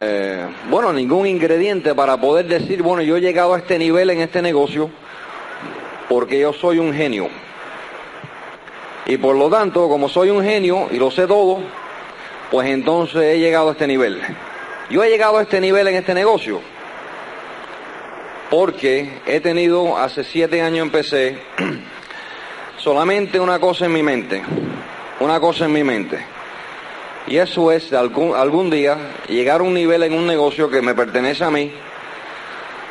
eh, bueno, ningún ingrediente para poder decir, bueno, yo he llegado a este nivel en este negocio porque yo soy un genio. Y por lo tanto, como soy un genio y lo sé todo, pues entonces he llegado a este nivel. Yo he llegado a este nivel en este negocio porque he tenido, hace siete años empecé, solamente una cosa en mi mente, una cosa en mi mente. Y eso es algún, día llegar a un nivel en un negocio que me pertenece a mí,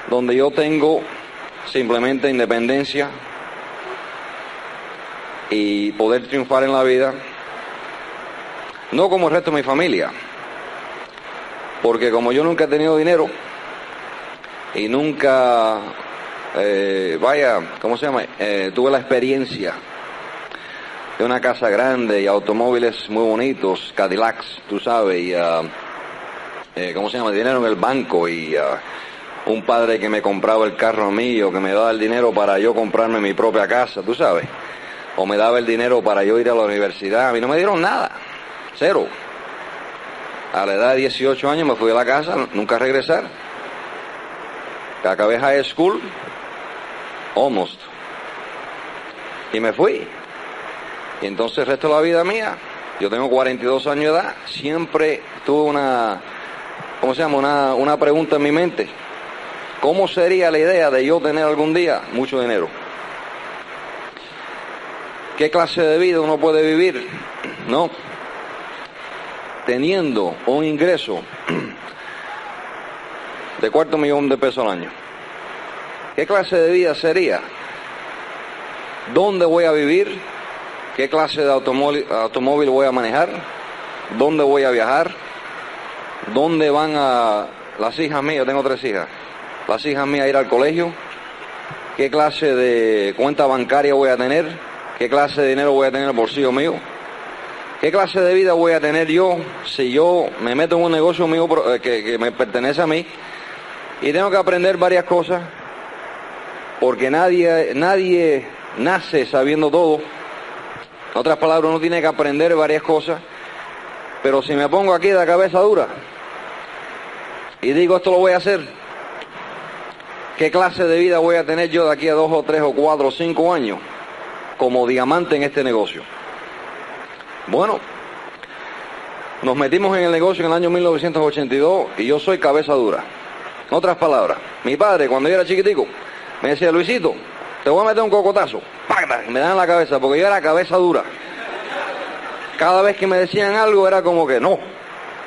donde yo tengo simplemente independencia y poder triunfar en la vida, no como el resto de mi familia, porque como yo nunca he tenido dinero y nunca, eh, vaya, ¿cómo se llama? Eh, tuve la experiencia de una casa grande y automóviles muy bonitos, Cadillacs, tú sabes, y, uh, eh, ¿cómo se llama? Dinero en el banco y uh, un padre que me compraba el carro mío, que me daba el dinero para yo comprarme mi propia casa, tú sabes, o me daba el dinero para yo ir a la universidad, a mí no me dieron nada, cero. A la edad de 18 años me fui a la casa, nunca regresar. Acabé high school, almost. Y me fui. Y entonces el resto de la vida mía, yo tengo 42 años de edad, siempre tuve una, ¿cómo se llama? Una, una pregunta en mi mente. ¿Cómo sería la idea de yo tener algún día mucho dinero? ¿Qué clase de vida uno puede vivir? No. Teniendo un ingreso de cuarto millón de pesos al año. ¿Qué clase de vida sería? ¿Dónde voy a vivir? Qué clase de automóvil, voy a manejar, dónde voy a viajar, dónde van a las hijas mías, tengo tres hijas, las hijas mías a ir al colegio, qué clase de cuenta bancaria voy a tener, qué clase de dinero voy a tener en el bolsillo mío, qué clase de vida voy a tener yo si yo me meto en un negocio mío eh, que, que me pertenece a mí y tengo que aprender varias cosas porque nadie, nadie nace sabiendo todo en otras palabras, uno tiene que aprender varias cosas, pero si me pongo aquí de cabeza dura y digo esto lo voy a hacer, ¿qué clase de vida voy a tener yo de aquí a dos o tres o cuatro o cinco años como diamante en este negocio? Bueno, nos metimos en el negocio en el año 1982 y yo soy cabeza dura. En otras palabras, mi padre cuando yo era chiquitico me decía, Luisito, te voy a meter un cocotazo. Me dan la cabeza, porque yo era cabeza dura. Cada vez que me decían algo era como que no,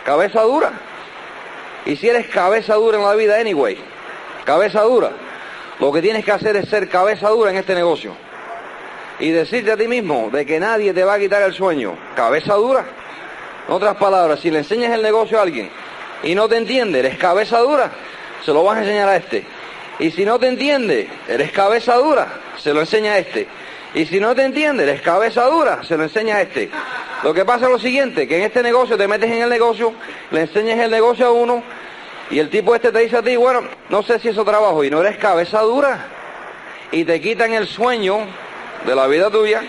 cabeza dura. Y si eres cabeza dura en la vida, anyway, cabeza dura, lo que tienes que hacer es ser cabeza dura en este negocio. Y decirte a ti mismo de que nadie te va a quitar el sueño. Cabeza dura. En otras palabras, si le enseñas el negocio a alguien y no te entiende, eres cabeza dura, se lo vas a enseñar a este. Y si no te entiende, eres cabeza dura, se lo enseña a este. Y si no te entiende, eres cabeza dura, se lo enseña a este. Lo que pasa es lo siguiente, que en este negocio te metes en el negocio, le enseñas el negocio a uno, y el tipo este te dice a ti, bueno, no sé si eso trabajo, y no eres cabeza dura. Y te quitan el sueño de la vida tuya,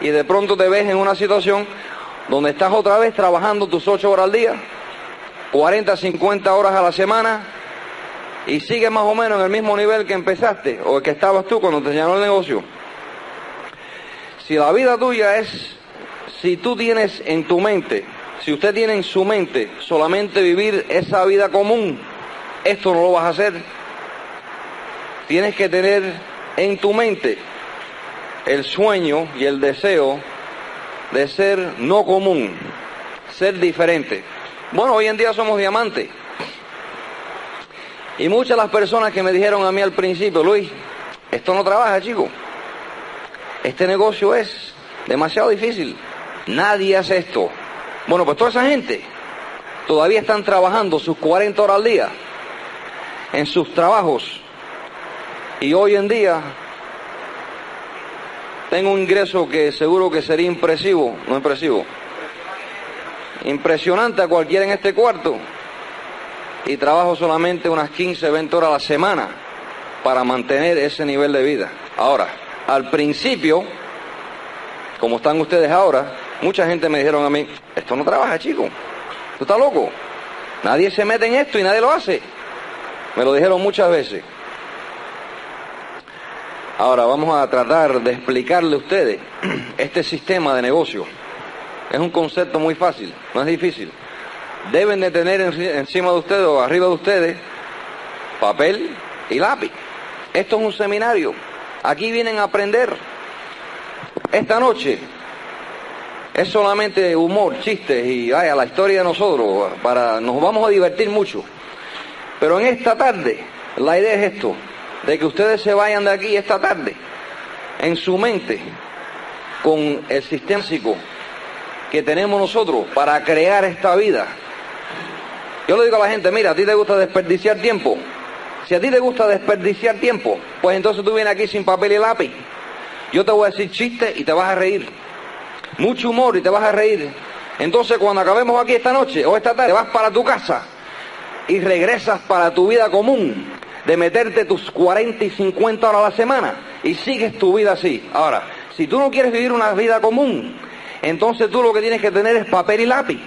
y de pronto te ves en una situación donde estás otra vez trabajando tus ocho horas al día, 40, 50 horas a la semana, y sigues más o menos en el mismo nivel que empezaste o que estabas tú cuando te llenó el negocio. Si la vida tuya es, si tú tienes en tu mente, si usted tiene en su mente solamente vivir esa vida común, esto no lo vas a hacer. Tienes que tener en tu mente el sueño y el deseo de ser no común, ser diferente. Bueno, hoy en día somos diamantes. Y muchas de las personas que me dijeron a mí al principio, Luis, esto no trabaja, chico. Este negocio es demasiado difícil. Nadie hace esto. Bueno, pues toda esa gente todavía están trabajando sus 40 horas al día en sus trabajos. Y hoy en día tengo un ingreso que seguro que sería impresivo, no impresivo, impresionante a cualquiera en este cuarto y trabajo solamente unas 15, 20 horas a la semana para mantener ese nivel de vida. Ahora, al principio, como están ustedes ahora, mucha gente me dijeron a mí, esto no trabaja, chico, tú estás loco. Nadie se mete en esto y nadie lo hace. Me lo dijeron muchas veces. Ahora vamos a tratar de explicarle a ustedes este sistema de negocio. Es un concepto muy fácil, no es difícil. Deben de tener encima de ustedes o arriba de ustedes papel y lápiz. Esto es un seminario. Aquí vienen a aprender. Esta noche es solamente humor, chistes y vaya, la historia de nosotros. Para, nos vamos a divertir mucho. Pero en esta tarde, la idea es esto, de que ustedes se vayan de aquí esta tarde, en su mente, con el sistema que tenemos nosotros para crear esta vida. Yo le digo a la gente, mira, a ti te gusta desperdiciar tiempo. Si a ti te gusta desperdiciar tiempo, pues entonces tú vienes aquí sin papel y lápiz. Yo te voy a decir chistes y te vas a reír. Mucho humor y te vas a reír. Entonces cuando acabemos aquí esta noche o esta tarde, vas para tu casa y regresas para tu vida común de meterte tus 40 y 50 horas a la semana y sigues tu vida así. Ahora, si tú no quieres vivir una vida común, entonces tú lo que tienes que tener es papel y lápiz.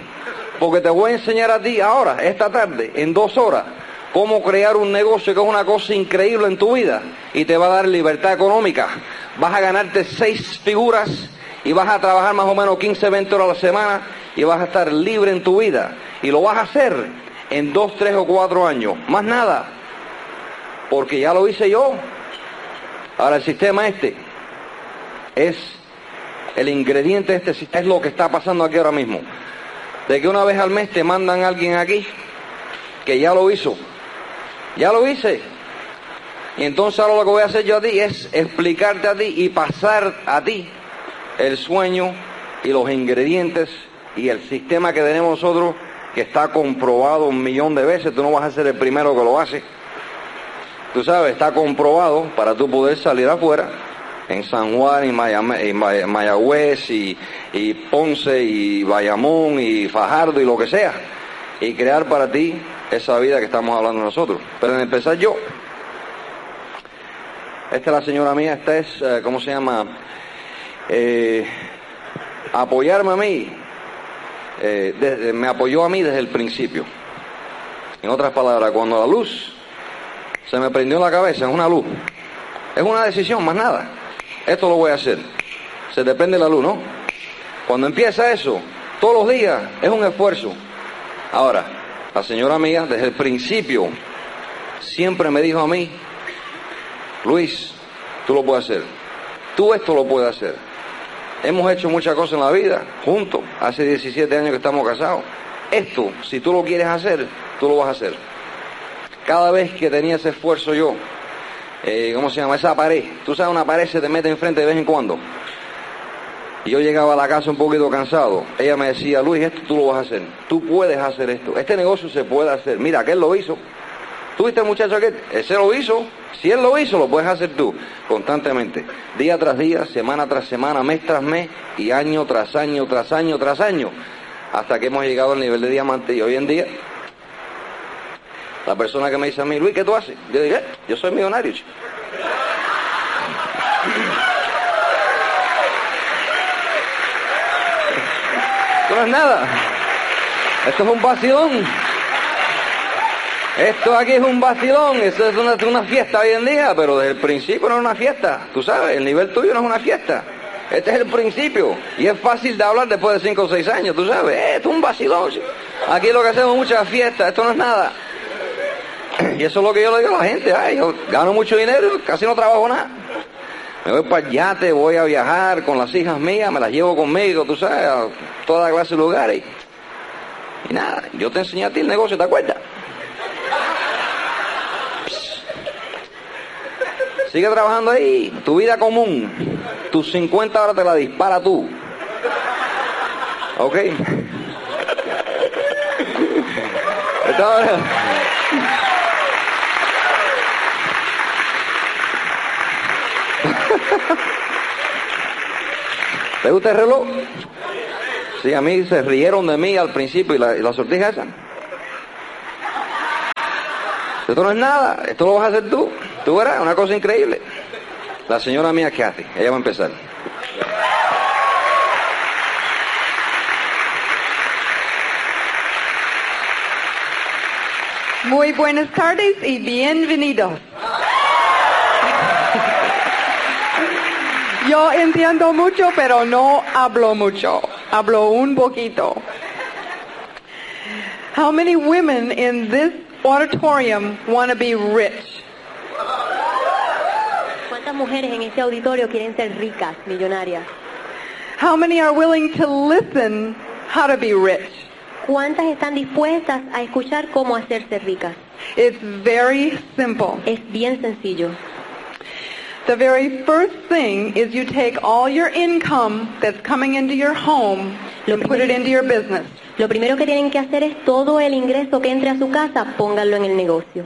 Porque te voy a enseñar a ti ahora, esta tarde, en dos horas, cómo crear un negocio que es una cosa increíble en tu vida y te va a dar libertad económica. Vas a ganarte seis figuras y vas a trabajar más o menos 15, 20 horas a la semana y vas a estar libre en tu vida. Y lo vas a hacer en dos, tres o cuatro años. Más nada. Porque ya lo hice yo. Ahora el sistema este es el ingrediente de este sistema, es lo que está pasando aquí ahora mismo. De que una vez al mes te mandan alguien aquí que ya lo hizo ya lo hice. Y entonces ahora lo que voy a hacer yo a ti es explicarte a ti y pasar a ti el sueño y los ingredientes y el sistema que tenemos nosotros que está comprobado un millón de veces. Tú no vas a ser el primero que lo hace. Tú sabes, está comprobado para tú poder salir afuera en San Juan y, Mayagüez y, y Ponce y Bayamón y Fajardo y lo que sea y crear para ti esa vida que estamos hablando nosotros. Pero en empezar yo, esta es la señora mía, esta es, eh, ¿cómo se llama? Eh, apoyarme a mí, eh, me apoyó a mí desde el principio. En otras palabras, cuando la luz se me prendió en la cabeza, es una luz. Es una decisión, más nada. Esto lo voy a hacer. Se depende de la luz, ¿no? Cuando empieza eso, todos los días, es un esfuerzo. Ahora, la señora mía desde el principio siempre me dijo a mí, Luis, tú lo puedes hacer, tú esto lo puedes hacer. Hemos hecho muchas cosas en la vida, juntos, hace 17 años que estamos casados. Esto, si tú lo quieres hacer, tú lo vas a hacer. Cada vez que tenía ese esfuerzo yo, eh, ¿cómo se llama? Esa pared, tú sabes, una pared se te mete enfrente de vez en cuando. Y yo llegaba a la casa un poquito cansado. Ella me decía, Luis, esto tú lo vas a hacer. Tú puedes hacer esto. Este negocio se puede hacer. Mira, aquel lo hizo. ¿Tú viste muchacho aquel? Ese lo hizo. Si él lo hizo, lo puedes hacer tú. Constantemente. Día tras día, semana tras semana, mes tras mes y año tras año, tras año, tras año. Hasta que hemos llegado al nivel de diamante. Y hoy en día, la persona que me dice a mí, Luis, ¿qué tú haces? Yo digo, yo soy millonario. no es nada. Esto es un vacilón. Esto aquí es un vacilón, esto es una, una, fiesta hoy en día, pero desde el principio no es una fiesta, tú sabes, el nivel tuyo no es una fiesta. Este es el principio y es fácil de hablar después de 5 o 6 años, tú sabes, esto es un vacilón. Aquí lo que hacemos es mucha fiesta, esto no es nada. Y eso es lo que yo le digo a la gente, ay, yo gano mucho dinero, casi no trabajo nada. Me voy para el yate, voy a viajar con las hijas mías, me las llevo conmigo, tú sabes, a toda clase de lugares. Y nada, yo te enseñé a ti el negocio, ¿te acuerdas? Sigue trabajando ahí, tu vida común, tus 50 horas te la dispara tú. ¿Ok? ¿Te gusta el reloj? Sí, a mí se rieron de mí al principio y la, y sortija esa. Esto no es nada, esto lo vas a hacer tú. Tú verás, una cosa increíble. La señora mía, ¿qué hace? Ella va a empezar. Muy buenas tardes y bienvenidos. Yo entiendo mucho, pero no hablo mucho. Hablo un poquito. How many women in this auditorium want to be rich? ¿Cuántas mujeres en este auditorio quieren ser ricas, millonarias? How many are willing to listen how to be rich? ¿Cuántas están dispuestas a escuchar cómo hacerse ricas? It's very simple. Es bien sencillo. The very first thing is you take all your income that's coming into your home and put it into your business. Lo primero que tienen que hacer es todo el ingreso que entre a su casa, pónganlo en el negocio.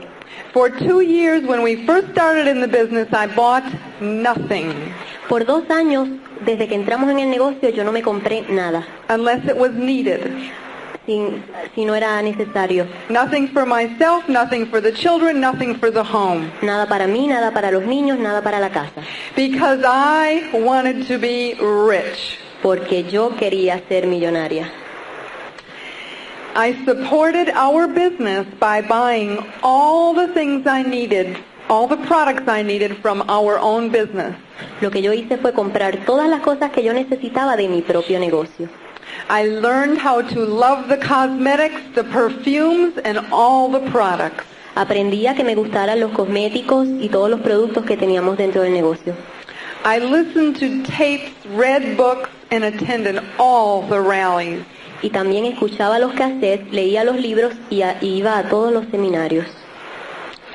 For two years, when we first started in the business, I bought nothing Por dos años, desde que entramos en el negocio, yo no me compré nada, unless it was needed. Sin- si no era necesario. Nothing for myself, nothing for the children, nothing for the home. Nada para mí, nada para los niños, nada para la casa. Because I wanted to be rich. Porque yo quería ser millonaria. I supported our business by buying all the things I needed, all the products I needed from our own business. Lo que yo hice fue comprar todas las cosas que yo necesitaba de mi propio negocio. I learned how to love the cosmetics, the perfumes, and all the products. Aprendí a que me gustaran los cosméticos y todos los productos que teníamos dentro del negocio. I listened to tapes, read books, and attended all the rallies. Y también escuchaba los cassettes, leía los libros y a- y iba a todos los seminarios.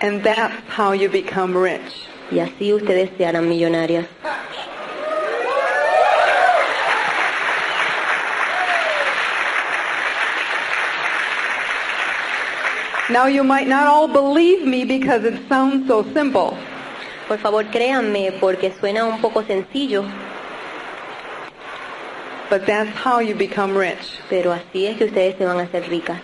And that's how you become rich. Y así ustedes se harán millonarias. Now you might not all believe me because it sounds so simple. Por favor, créanme porque suena un poco sencillo, But that's how you become rich. pero así es que ustedes se van a hacer ricas.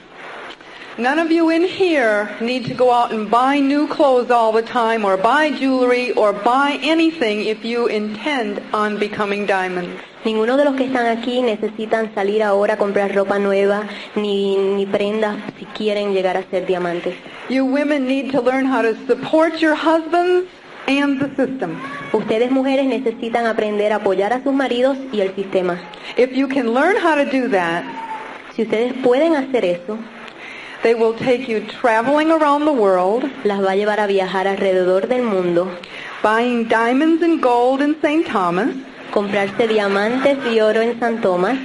None of you in here need to go out and buy new clothes all the time or buy jewelry or buy anything if you intend on becoming diamonds. Ninguno de los que están aquí necesitan salir ahora a comprar ropa nueva ni, ni prendas si quieren llegar a ser diamantes. You women need to learn how to support your husbands and the system. Ustedes mujeres necesitan aprender a apoyar a sus maridos y el sistema. If you can learn how to do that, Si ustedes pueden hacer eso, they will take you traveling around the world, las va a llevar a viajar alrededor del mundo, buying diamonds and gold in St. Thomas, comprarse diamantes y oro en San Tomás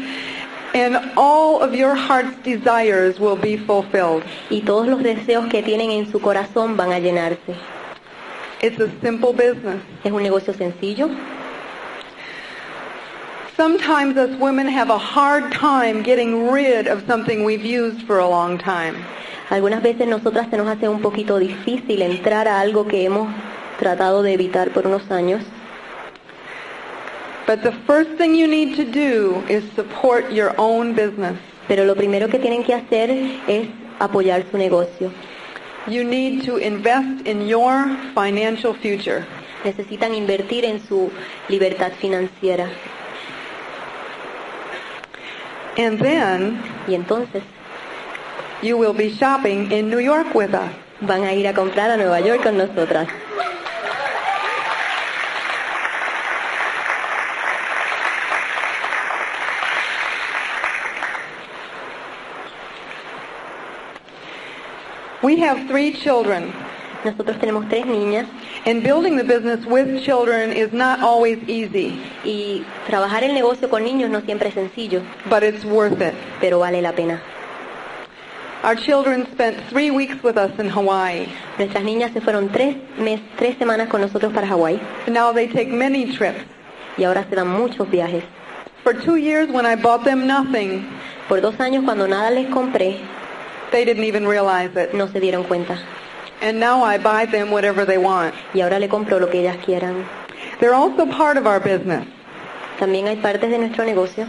and all of your heart's desires will be fulfilled. y todos los deseos que tienen en su corazón van a llenarse. It's a simple business. Es un negocio sencillo. Sometimes us women have a hard time getting rid of something we've used for a long time. Algunas veces nosotras se nos hace un poquito difícil entrar a algo que hemos tratado de evitar por unos años. But the first thing you need to do is support your own business. Pero lo primero que tienen que hacer es apoyar su negocio. You need to invest in your financial future. Necesitan invertir en su libertad financiera. And then Y entonces you will be shopping in New York with us. van a ir a comprar a Nueva York con nosotras. We have three children, Nosotros tenemos tres niñas and building the business with children is not always easy, y trabajar el negocio con niños no siempre es sencillo, but it's worth it. pero vale la pena. Our children spent three weeks with us in Hawaii. Nuestras niñas se fueron tres, mes, tres semanas con nosotros para Hawái Now they take many trips. y ahora se dan muchos viajes. For two years when I bought them nothing, Por dos años cuando nada les compré, they didn't even realize it. no se dieron cuenta. And now I buy them whatever they want. Y ahora le compro lo que ellas quieran. They're also part of our business. También hay partes de nuestro negocio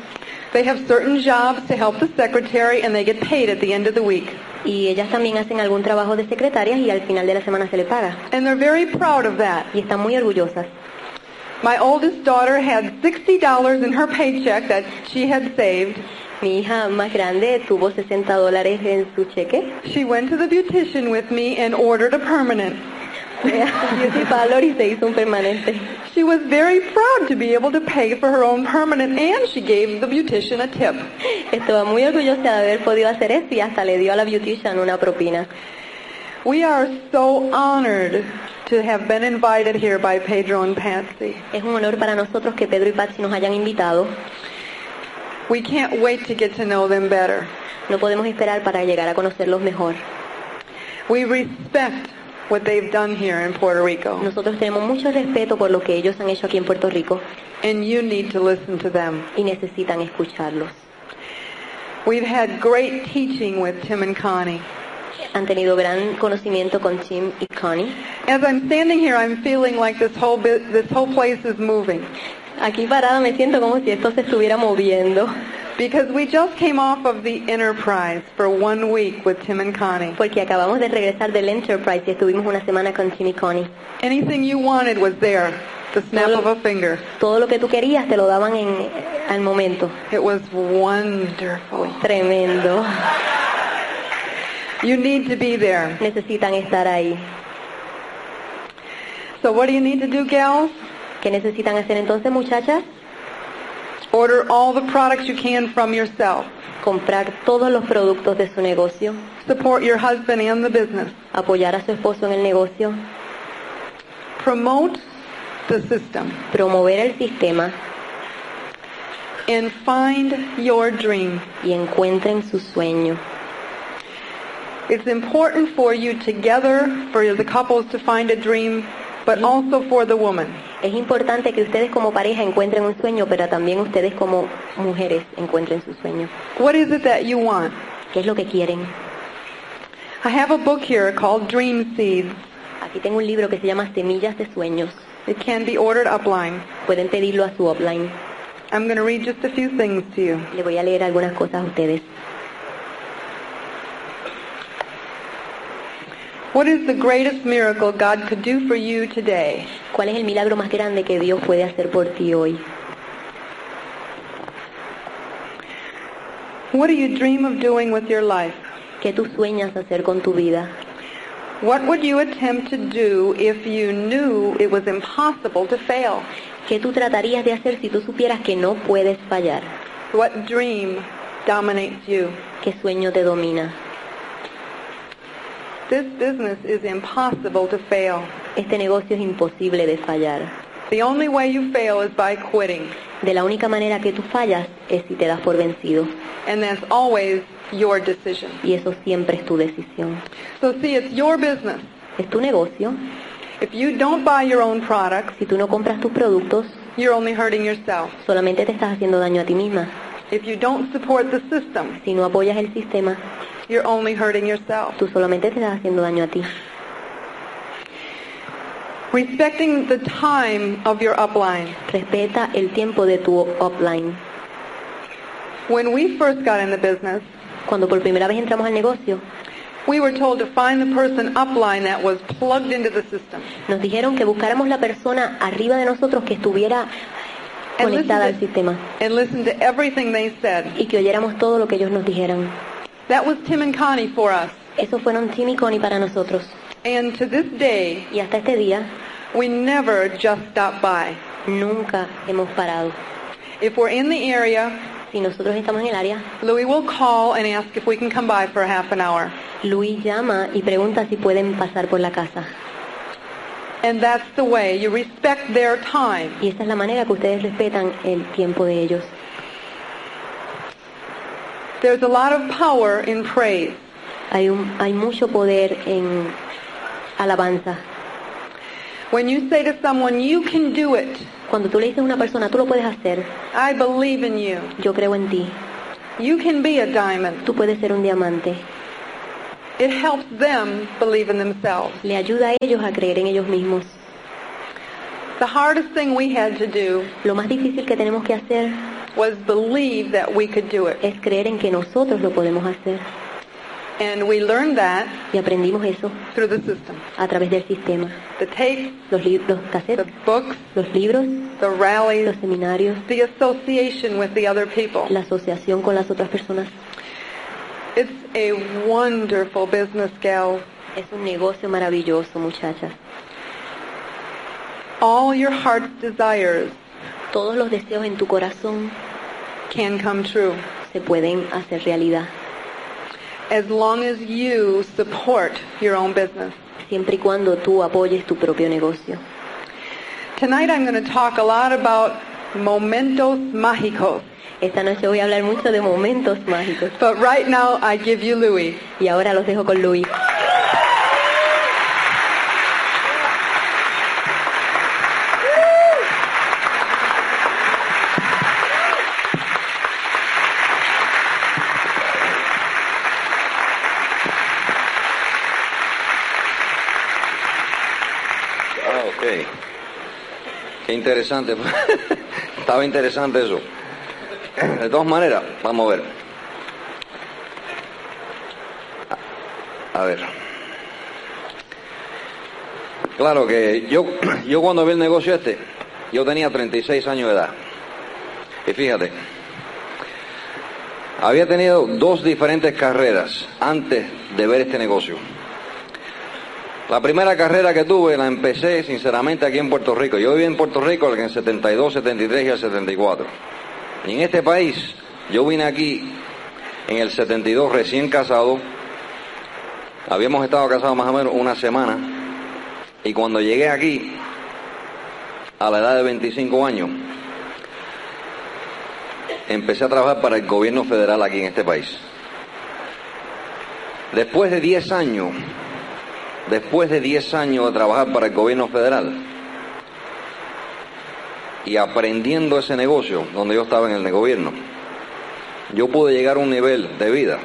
They have certain jobs to help the secretary and they get paid at the end of the week. y ellas también hacen algún trabajo de secretarias y al final de la semana se le paga. And they're very proud of that. Y están muy orgullosas. My oldest daughter had $60 in her paycheck that she had saved. Mi hija más grande tuvo 60 dólares en su cheque. She went to the beautician with me and ordered a permanent. Fue a y se hizo un permanente. She was very proud to be able to pay for her own permanent and she gave the beautician a tip. Estaba muy orgullosa de haber podido hacer esto y hasta le dio a la beautician una propina. We are so honored to have been invited here by Pedro and Patsy. Es un honor para nosotros que Pedro y Patsy nos hayan invitado. We can't wait to get to know them better. No podemos esperar para llegar a conocerlos mejor. We respect what they've done here in Puerto Rico, Nosotros tenemos mucho respeto por lo que ellos han hecho aquí en Puerto Rico and you need to listen to them. y necesitan escucharlos. We've had great teaching with Tim and Connie. Han tenido gran conocimiento con Tim y Connie. As I'm standing here, I'm feeling like this whole this whole place is moving Aquí parada me siento como si esto se estuviera moviendo, because we just came off of the Enterprise for one week with Tim and Connie. porque acabamos de regresar del Enterprise y estuvimos una semana con Tim y Connie. Anything you wanted was there, the snap of a finger. Todo lo que tú querías te lo daban en, al momento. It was wonderful. Tremendo. You need to be there. Necesitan estar ahí. So what do you need to do, gals? ¿Qué necesitan hacer entonces, muchachas? Order all the products you can from yourself. Comprar todos los productos de su negocio, Support your husband and the business. apoyar a su esposo en el negocio, Promote the system promover el sistema and find your dream. y encuentren su sueño. It's important for you together, for the couples to find a dream, but also for the woman. Es importante que ustedes como pareja encuentren un sueño, pero también ustedes como mujeres encuentren su sueño. What is it that you want? ¿Qué es lo que quieren? I have a book here called Dream Seeds. Aquí tengo un libro que se llama Semillas de Sueños. It can be ordered upline. Pueden pedirlo a su upline. I'm going to read just a few things to you. Le voy a leer algunas cosas a ustedes. What is the greatest miracle God could do for you today? ¿Cuál es el milagro más grande que Dios puede hacer por ti hoy? What do you dream of doing with your life? ¿Qué tú sueñas hacer con tu vida? What would you attempt to do if you knew it was impossible to fail? ¿Qué tú tratarías de hacer si tú supieras que no puedes fallar? What dream dominates you? ¿Qué sueño te domina? This business is impossible to fail. Este negocio es imposible de fallar. The only way you fail is by quitting, De la única manera que tú fallas es si te das por vencido. and that's always your decision. Y eso siempre es tu decisión. So see, it's your business. Es tu negocio. If you don't buy your own products, Si tú no compras tus productos, you're only hurting yourself. solamente te estás haciendo daño a ti misma. If you don't support the system, Si no apoyas el sistema, you're only hurting yourself. tú solamente te estás haciendo daño a ti. Respecting the time of your upline. Respeta el tiempo de tu upline. When we first got in the business, Cuando por primera vez entramos al negocio, we were told to find the person upline that was plugged into the system. nos dijeron que buscáramos la persona arriba de nosotros que estuviera And listen, conectada al to, sistema and listen to everything they said. y que oyéramos todo lo que ellos nos dijeran. That was Tim and Connie for us. Eso fueron Tim y Connie para nosotros. And to this day, Y hasta este día, we never just stop by. nunca hemos parado. If we're in the area, Si nosotros estamos en el área, Louis will call and ask if we can come by for a half an hour. Luis llama y pregunta si pueden pasar por la casa. And that's the way. You respect their time. Y esa es la manera que ustedes respetan el tiempo de ellos. There's a lot of power in praise. Hay, un- hay mucho poder en alabanza. When you say to someone, you can do it, Cuando tú le dices a una persona, tú lo puedes hacer, I believe in you. yo creo en ti, You can be a diamond. tú puedes ser un diamante. It helps them believe in themselves. Le ayuda a ellos a creer en ellos mismos. The hardest thing we had to do Lo más difícil que tenemos que hacer was believe that we could do it. es creer en que nosotros lo podemos hacer. And we learned that Y aprendimos eso through the system. a través del sistema. The tapes, Los, los the books, los libros, the rallies, los seminarios, the association with the other people. la asociación con las otras personas. It's a wonderful business, gal. Es un negocio maravilloso, muchachas. All your heart's desires Todos los deseos en tu corazón can come true se pueden hacer realidad, as long as you support your own business. siempre y cuando tú apoyes tu propio negocio. Tonight I'm going to talk a lot about momentos mágicos. Esta noche voy a hablar mucho de momentos mágicos. But right now I give you Louis. Y ahora los dejo con Luis. Ah, ok. Qué interesante. Estaba interesante eso. De todas maneras, vamos a ver. A ver. Claro que yo, yo cuando vi el negocio este, yo tenía 36 años de edad. Y fíjate, había tenido dos diferentes carreras antes de ver este negocio. La primera carrera que tuve la empecé sinceramente aquí en Puerto Rico. Yo viví en Puerto Rico en el 72, 73 y el 74. Y en este país, yo vine aquí en el 72 recién casado. Habíamos estado casados más o menos una semana. Y cuando llegué aquí, a la edad de 25 años, empecé a trabajar para el gobierno federal aquí en este país. Después de 10 años, después de 10 años de trabajar para el gobierno federal y aprendiendo ese negocio donde yo estaba en el gobierno, yo pude llegar a un nivel de vida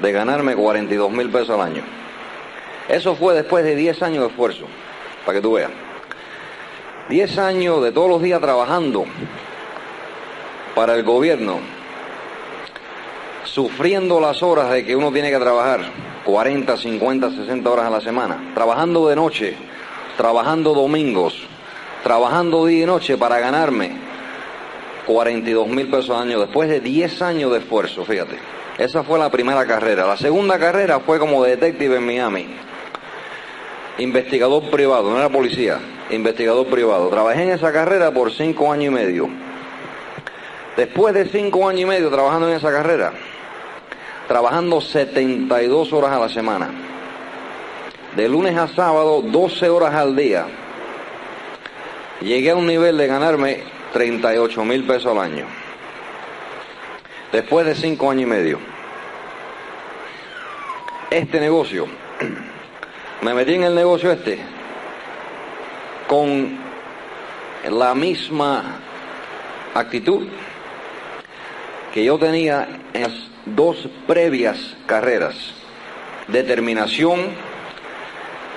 de ganarme 42 mil pesos al año. Eso fue después de 10 años de esfuerzo, para que tú veas. 10 años de todos los días trabajando para el gobierno, sufriendo las horas de que uno tiene que trabajar, 40, 50, 60 horas a la semana, trabajando de noche, trabajando domingos, trabajando día y noche para ganarme 42 mil pesos al año después de 10 años de esfuerzo, fíjate. Esa fue la primera carrera. La segunda carrera fue como detective en Miami. Investigador privado, no era policía, investigador privado. Trabajé en esa carrera por cinco años y medio. Después de cinco años y medio trabajando en esa carrera, trabajando 72 horas a la semana, de lunes a sábado, 12 horas al día, llegué a un nivel de ganarme 38 mil pesos al año. Después de cinco años y medio. Este negocio, me metí en el negocio este con la misma actitud que yo tenía en dos previas carreras. Determinación,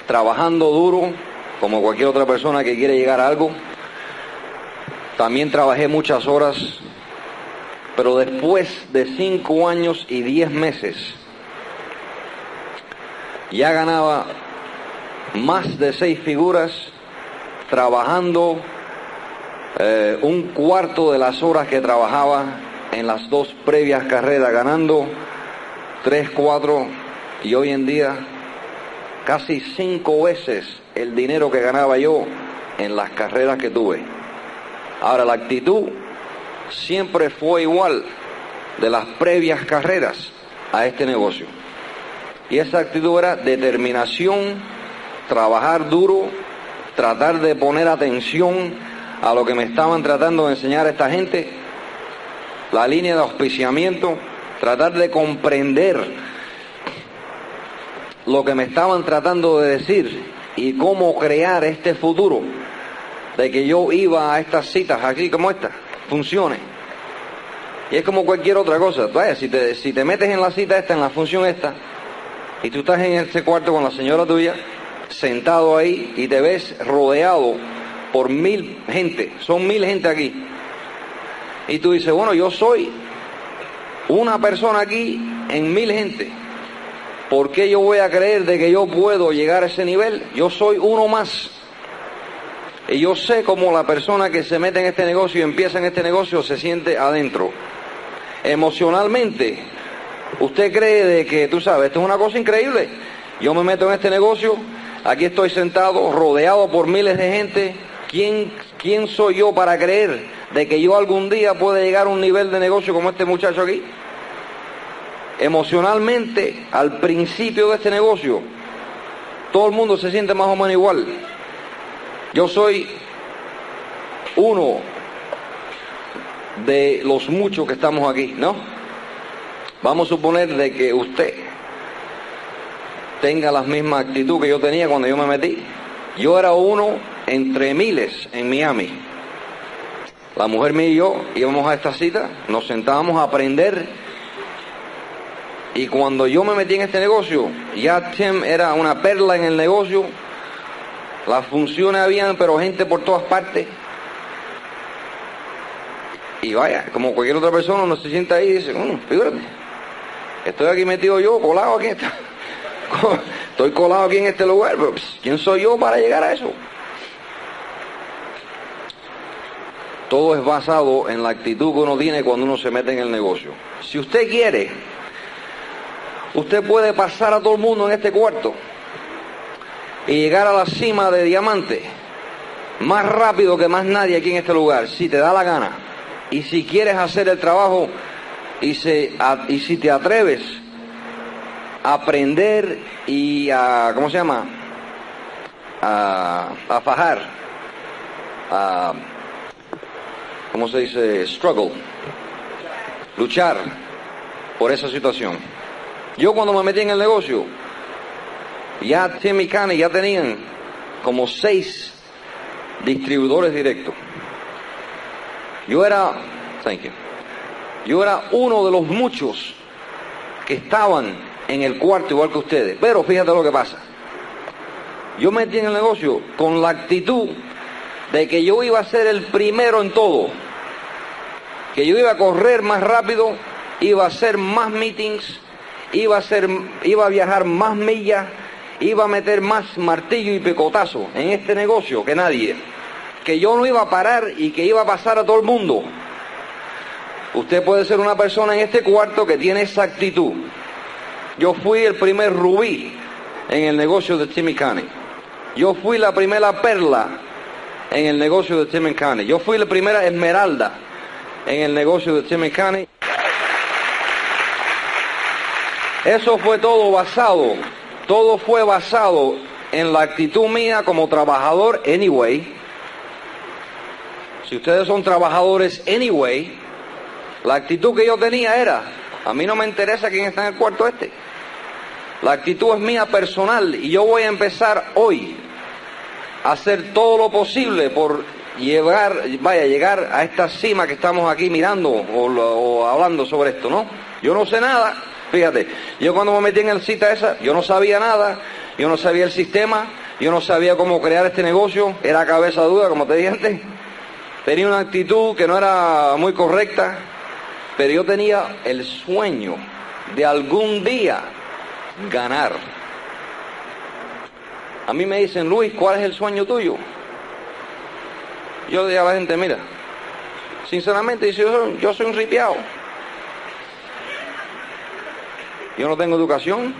trabajando duro, como cualquier otra persona que quiere llegar a algo. También trabajé muchas horas, pero después de cinco años y diez meses, ya ganaba más de seis figuras trabajando eh, un cuarto de las horas que trabajaba en las dos previas carreras, ganando tres, cuatro y hoy en día casi cinco veces el dinero que ganaba yo en las carreras que tuve. Ahora la actitud siempre fue igual de las previas carreras a este negocio. Y esa actitud era determinación, trabajar duro, tratar de poner atención a lo que me estaban tratando de enseñar esta gente, la línea de auspiciamiento, tratar de comprender lo que me estaban tratando de decir y cómo crear este futuro de que yo iba a estas citas aquí como esta, funcione. Y es como cualquier otra cosa. Vaya, si te, si te metes en la cita esta, en la función esta, y tú estás en ese cuarto con la señora tuya, sentado ahí, y te ves rodeado por mil gente, son mil gente aquí. Y tú dices, bueno, yo soy una persona aquí en mil gente. ¿Por qué yo voy a creer de que yo puedo llegar a ese nivel? Yo soy uno más. Y yo sé cómo la persona que se mete en este negocio y empieza en este negocio se siente adentro. Emocionalmente, usted cree de que, tú sabes, esto es una cosa increíble. Yo me meto en este negocio, aquí estoy sentado, rodeado por miles de gente. ¿Quién, quién soy yo para creer de que yo algún día pueda llegar a un nivel de negocio como este muchacho aquí? Emocionalmente, al principio de este negocio, todo el mundo se siente más o menos igual. Yo soy uno de los muchos que estamos aquí, ¿no? Vamos a suponer de que usted tenga la misma actitud que yo tenía cuando yo me metí. Yo era uno entre miles en Miami. La mujer mía y yo íbamos a esta cita, nos sentábamos a aprender y cuando yo me metí en este negocio, ya era una perla en el negocio, las funciones habían, pero gente por todas partes. Y vaya, como cualquier otra persona no se sienta ahí y dice, bueno, fíjate, estoy aquí metido yo, colado aquí, estoy colado aquí en este lugar, pero pues, ¿quién soy yo para llegar a eso? Todo es basado en la actitud que uno tiene cuando uno se mete en el negocio. Si usted quiere, usted puede pasar a todo el mundo en este cuarto y llegar a la cima de diamante más rápido que más nadie aquí en este lugar, si te da la gana. Y si quieres hacer el trabajo y, se, y si te atreves a aprender y a, ¿cómo se llama? A, a fajar, a, ¿cómo se dice? Struggle, luchar por esa situación. Yo cuando me metí en el negocio, ya Tim y Cane ya tenían como seis distribuidores directos. Yo era, thank you, yo era uno de los muchos que estaban en el cuarto igual que ustedes. Pero fíjate lo que pasa. Yo me metí en el negocio con la actitud de que yo iba a ser el primero en todo, que yo iba a correr más rápido, iba a hacer más meetings, iba a, ser, iba a viajar más millas, iba a meter más martillo y picotazo en este negocio que nadie, que yo no iba a parar y que iba a pasar a todo el mundo. Usted puede ser una persona en este cuarto que tiene esa actitud. Yo fui el primer rubí en el negocio de Timmy Cane. Yo fui la primera perla en el negocio de Timmy Cane. Yo fui la primera esmeralda en el negocio de Timmy Cane. Eso fue todo basado todo fue basado en la actitud mía como trabajador anyway. Si ustedes son trabajadores anyway, la actitud que yo tenía era, a mí no me interesa quién está en el cuarto este. La actitud es mía personal y yo voy a empezar hoy hacer todo lo posible por llegar, vaya, llegar a esta cima que estamos aquí mirando o, o hablando sobre esto, ¿no? Yo no sé nada, Fíjate, yo cuando me metí en el cita esa, yo no sabía nada, yo no sabía el sistema, yo no sabía cómo crear este negocio, era cabeza dura, como te dije antes. Tenía una actitud que no era muy correcta, pero yo tenía el sueño de algún día ganar. A mí me dicen, Luis, ¿cuál es el sueño tuyo? Yo le digo a la gente, mira, sinceramente, yo soy, un ripiado Yo no tengo educación.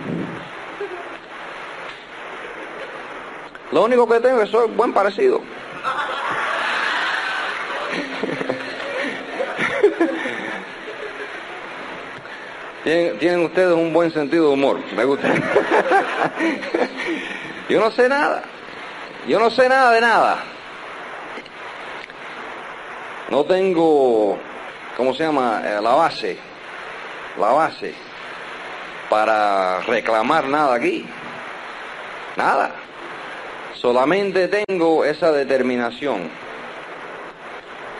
Lo único que tengo es soy buen parecido. tienen ustedes un buen sentido de humor, me gusta. Yo no sé nada. Yo no sé nada de nada. No tengo, ¿cómo se llama? Eh, la base. La base para reclamar nada aquí. Nada. Solamente tengo esa determinación.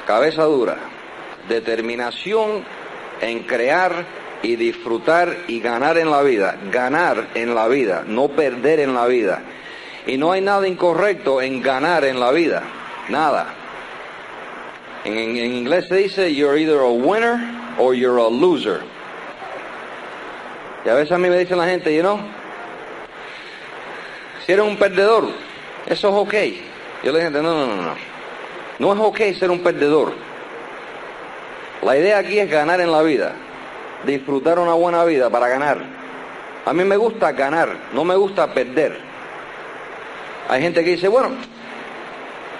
Cabeza dura. Determinación en crear y disfrutar y ganar en la vida. Ganar en la vida, no perder en la vida. Y no hay nada incorrecto en ganar en la vida. Nada. En, en inglés se dice, you're either a winner or you're a loser. Y a veces a mí me dicen la gente, you know, Si eres un perdedor, eso es ok. Yo le dije, no, no, no, no. No es ok ser un perdedor. La idea aquí es ganar en la vida, disfrutar una buena vida para ganar. A mí me gusta ganar, no me gusta perder. Hay gente que dice, bueno,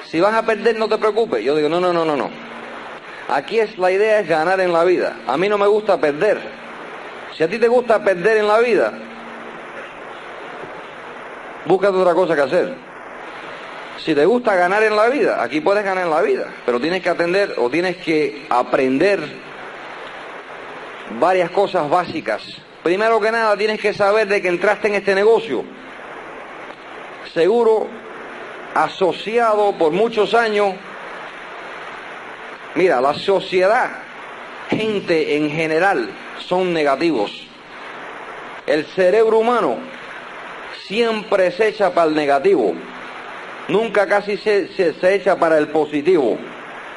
si vas a perder no te preocupes. Yo digo, no, no, no, no, no. Aquí es la idea es ganar en la vida. A mí no me gusta perder. Si a ti te gusta perder en la vida, búscate otra cosa que hacer. Si te gusta ganar en la vida, aquí puedes ganar en la vida, pero tienes que atender o tienes que aprender varias cosas básicas. Primero que nada, tienes que saber de que entraste en este negocio. Seguro, asociado por muchos años. Mira, la sociedad, gente en general, son negativos. El cerebro humano siempre se echa para el negativo, nunca casi se, se, echa para el positivo,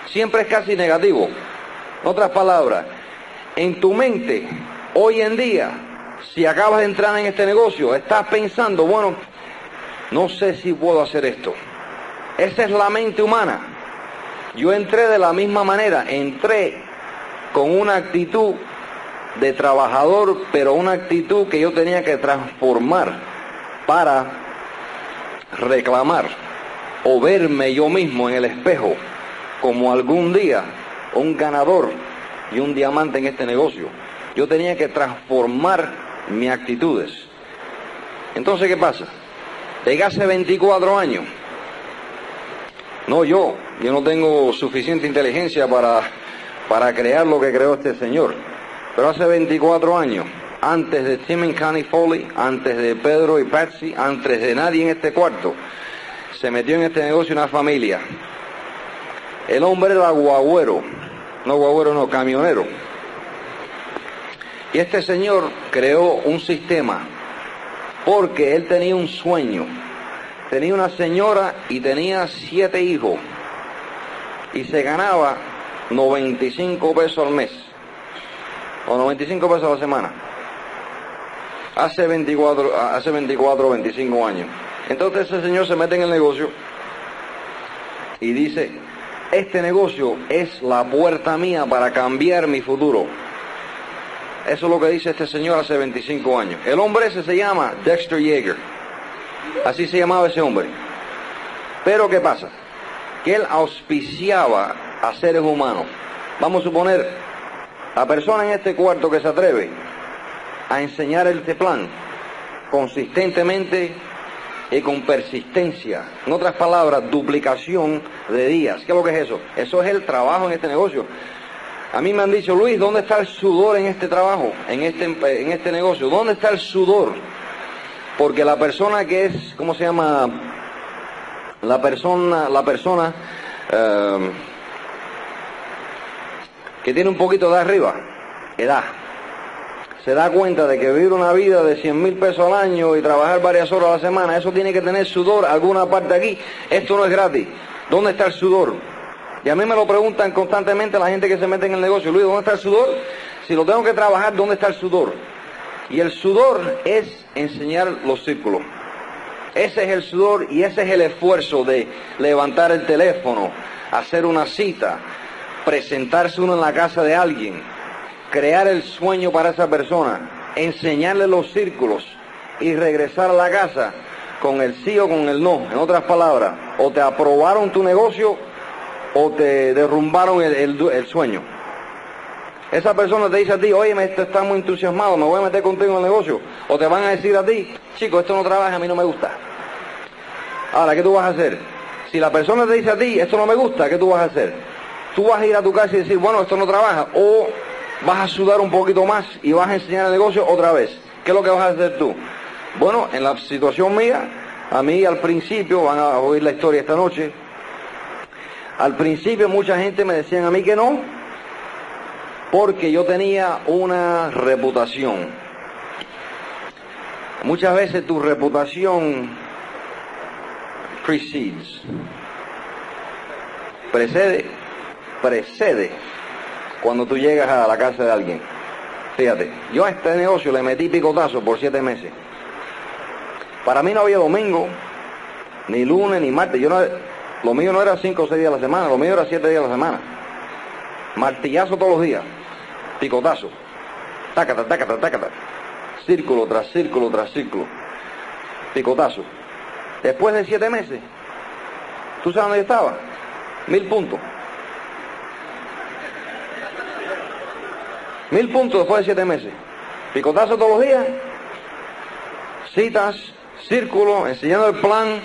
siempre es casi negativo. En otras palabras, en tu mente, hoy en día, si acabas de entrar en este negocio, estás pensando, bueno, no sé si puedo hacer esto. Esa es la mente humana. Yo entré de la misma manera, entré con una actitud de trabajador, pero una actitud que yo tenía que transformar para reclamar o verme yo mismo en el espejo como algún día un ganador y un diamante en este negocio. Yo tenía que transformar mis actitudes. Entonces, ¿qué pasa? Llegué hace 24 años. No yo, yo no tengo suficiente inteligencia para, para crear lo que creó este señor. Pero hace 24 años, antes de Tim Connie Foley, antes de Pedro y Patsy, antes de nadie en este cuarto, se metió en este negocio una familia. El hombre era guagüero, no guagüero, no, camionero. Y este señor creó un sistema porque él tenía un sueño. Tenía una señora y tenía siete hijos. Y se ganaba 95 pesos al mes o 95 pesos a la semana. Hace 24, hace 24 o 25 años. Entonces ese señor se mete en el negocio y dice, este negocio es la puerta mía para cambiar mi futuro. Eso es lo que dice este señor hace 25 años. El hombre ese se llama Dexter Yeager. Así se llamaba ese hombre. Pero ¿qué pasa? Que él auspiciaba a seres humanos. Vamos a suponer la persona en este cuarto que se atreve a enseñar este plan consistentemente y con persistencia, en otras palabras, duplicación de días. ¿Qué es lo que es eso? Eso es el trabajo en este negocio. A mí me han dicho, Luis, ¿dónde está el sudor en este trabajo, en este, en este negocio? ¿Dónde está el sudor? Porque la persona que es, ¿cómo se llama? La persona, la persona, eh, que tiene un poquito de arriba, edad, se da cuenta de que vivir una vida de 100 mil pesos al año y trabajar varias horas a la semana, eso tiene que tener sudor alguna parte aquí. Esto no es gratis. ¿Dónde está el sudor? Y a mí me lo preguntan constantemente la gente que se mete en el negocio. Luis, ¿dónde está el sudor? Si lo tengo que trabajar, ¿dónde está el sudor? Y el sudor es enseñar los círculos. Ese es el sudor y ese es el esfuerzo de levantar el teléfono, hacer una cita, presentarse uno en la casa de alguien, crear el sueño para esa persona, enseñarle los círculos y regresar a la casa con el sí o con el no. En otras palabras, o te aprobaron tu negocio o te derrumbaron el, sueño. Esa persona te dice a ti, oye, me está muy entusiasmado, me voy a meter contigo en el negocio. O te van a decir a ti, chico, esto no trabaja, a mí no me gusta. Ahora, ¿qué tú vas a hacer? Si la persona te dice a ti, esto no me gusta, ¿qué tú vas a hacer? tú vas a ir a tu casa y decir, bueno, esto no trabaja, o vas a sudar un poquito más y vas a enseñar el negocio otra vez. ¿Qué es lo que vas a hacer tú? Bueno, en la situación mía, a mí al principio, van a oír la historia esta noche, al principio mucha gente me decían a mí que no, porque yo tenía una reputación. Muchas veces tu reputación precedes, precede precede cuando tú llegas a la casa de alguien. Fíjate, yo a este negocio le metí picotazo por siete meses. Para mí no había domingo, ni lunes, ni martes. Yo no, lo mío no era cinco o seis días a la semana, lo mío era siete días a la semana. Martillazo todos los días, picotazo, tácata, tácata, tácata, círculo tras círculo tras círculo, picotazo. Después de siete meses, ¿tú sabes dónde yo estaba? Mil puntos. Mil puntos después de siete meses. Picotazo todos los días, citas, círculo, enseñando el plan.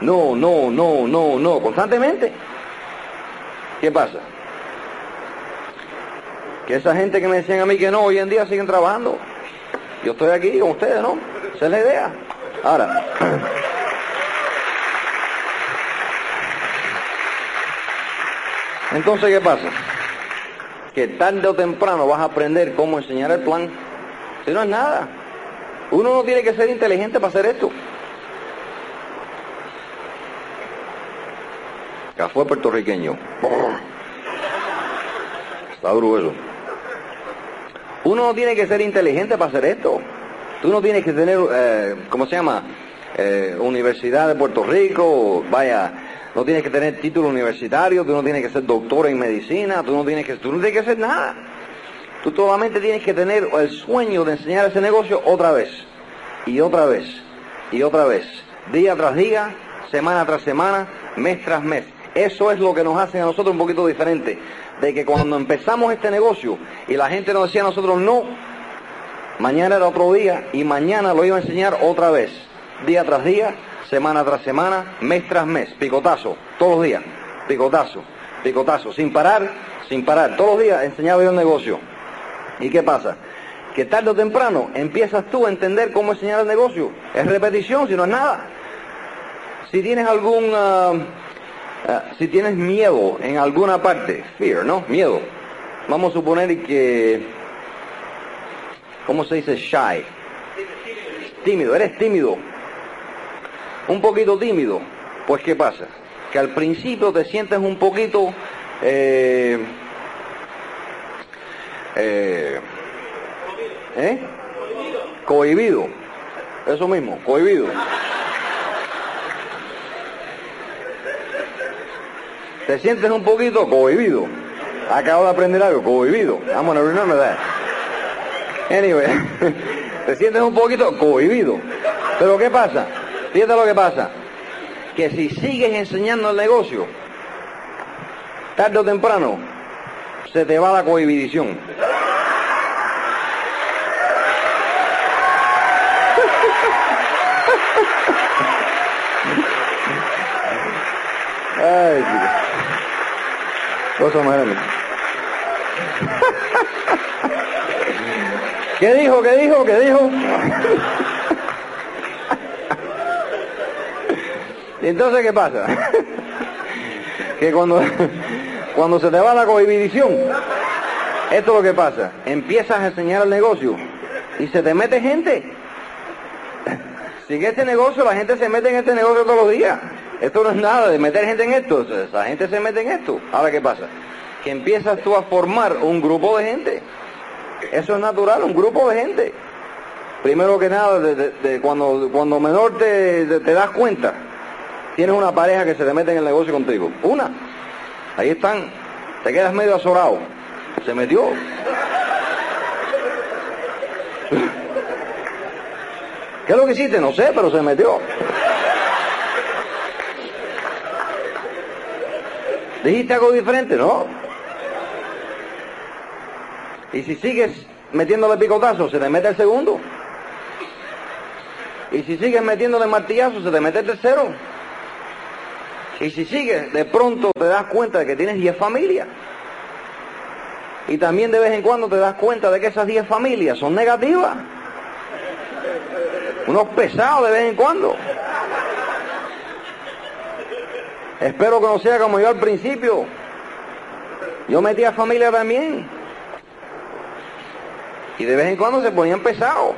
No, no, no, no, no, constantemente. ¿Qué pasa? Que esa gente que me decían a mí que no, hoy en día siguen trabajando. Yo estoy aquí con ustedes, ¿no? Esa es la idea. Ahora, entonces, ¿qué pasa? Que tarde o temprano vas a aprender cómo enseñar el plan. Si no es nada. Uno no tiene que ser inteligente para hacer esto. Café puertorriqueño. Está duro eso. Uno no tiene que ser inteligente para hacer esto. Tú no tienes que tener, eh, ¿cómo se llama? Eh, Universidad de Puerto Rico, vaya, no tienes que tener título universitario, tú no tienes que ser doctor en medicina, tú no tienes que, tú no tienes que hacer nada. Tú solamente tienes que tener el sueño de enseñar ese negocio otra vez, y otra vez, y otra vez, día tras día, semana tras semana, mes tras mes. Eso es lo que nos hace a nosotros un poquito diferente. De que cuando empezamos este negocio y la gente nos decía a nosotros no, mañana era otro día y mañana lo iba a enseñar otra vez. Día tras día, semana tras semana, mes tras mes, picotazo, todos los días, picotazo, picotazo, sin parar, sin parar, todos los días enseñaba yo el negocio. ¿Y qué pasa? Que tarde o temprano empiezas tú a entender cómo enseñar el negocio. Es repetición, si no es nada. Si tienes algún... Ah, si tienes miedo en alguna parte, fear, ¿no? Miedo. Vamos a suponer que, ¿cómo se dice? Shy. Tímido, eres tímido. Un poquito tímido. Pues ¿qué pasa? Que al principio te sientes un poquito... Eh, eh, ¿eh? Cohibido. Eso mismo, cohibido. te sientes un poquito cohibido. Acabo de aprender algo, cohibido. I'm gonna remember that. Anyway, te sientes un poquito cohibido. Pero ¿qué pasa? Fíjate lo que pasa. Que si sigues enseñando el negocio, tarde o temprano, se te va la cohibición. Ay. Cosa más grande. ¿Qué dijo? ¿Qué dijo? ¿Qué dijo? Entonces, ¿qué pasa? que cuando, cuando se te va la cohibición, esto es lo que pasa. Empiezas a enseñar el negocio y se te mete gente. Si en este negocio, la gente se mete en este negocio todos los días. Esto no es nada de meter gente en esto. La gente se mete en esto. Ahora, ¿qué pasa? Que empiezas tú a formar un grupo de gente. Eso es natural, un grupo de gente. Primero que nada, de, de- cuando, cuando menor te- te das cuenta, tienes una pareja que se te mete en el negocio contigo. Una. Ahí están. Te quedas medio azorado. Se metió. ¿Qué es lo que hiciste? No sé, pero se metió. ¿Dijiste algo diferente? No. Y si sigues metiéndole picotazo, se te mete el segundo. Y si sigues metiéndole martillazo, se te mete el tercero. Y si sigues, de pronto te das cuenta de que tienes 10 familias. Y también de vez en cuando te das cuenta de que esas 10 familias son negativas. Unos pesados de vez en cuando. Espero que no sea como yo al principio. Yo metía familia también. Y de vez en cuando se ponían pesados.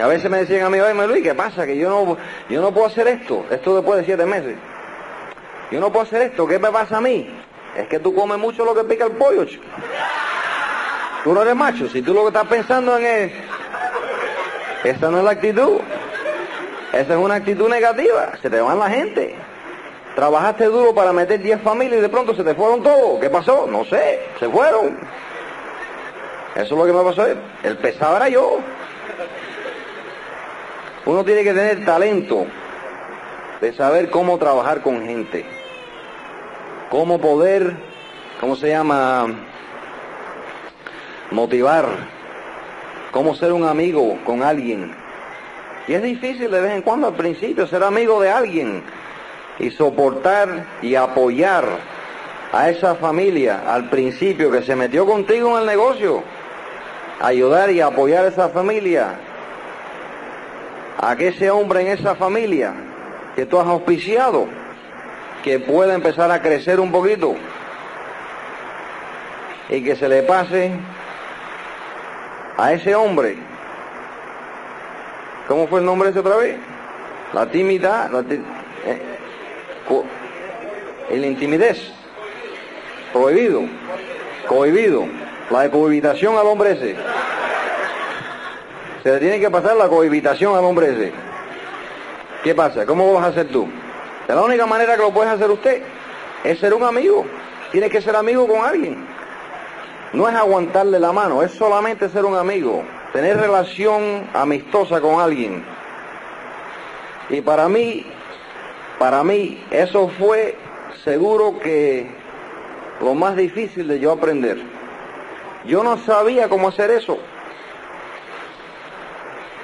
A veces me decían a mí, oye Luis, ¿qué pasa? Que yo no, yo no puedo hacer esto. Esto después de siete meses. Yo no puedo hacer esto. ¿Qué me pasa a mí? Es que tú comes mucho lo que pica el pollo. chico. Tú no eres macho. Si tú lo que estás pensando en es... Esa no es la actitud. Esa es una actitud negativa. Se te van la gente. Trabajaste duro para meter 10 familias y de pronto se te fueron todos. ¿Qué pasó? No sé. Se fueron. Eso es lo que me pasó. El pesado era yo. Uno tiene que tener talento de saber cómo trabajar con gente. Cómo poder, ¿cómo se llama? Motivar. Cómo ser un amigo con alguien. Y es difícil de vez en cuando al principio ser amigo de alguien y soportar y apoyar a esa familia al principio que se metió contigo en el negocio. Ayudar y apoyar a esa familia. A que ese hombre en esa familia que tú has auspiciado, que pueda empezar a crecer un poquito y que se le pase a ese hombre. ¿Cómo fue el nombre ese otra vez? La timidez, la eh, el intimidez, prohibido, cohibido, la de cohabitación al hombre ese. Se le tiene que pasar la cohabitación al hombre ese. ¿Qué pasa? ¿Cómo vas a hacer tú? La única manera que lo puedes hacer usted es ser un amigo. Tiene que ser amigo con alguien. No es aguantarle la mano, es solamente ser un amigo, tener relación amistosa con alguien. Y para mí, para mí, eso fue seguro que lo más difícil de yo aprender. Yo no sabía cómo hacer eso.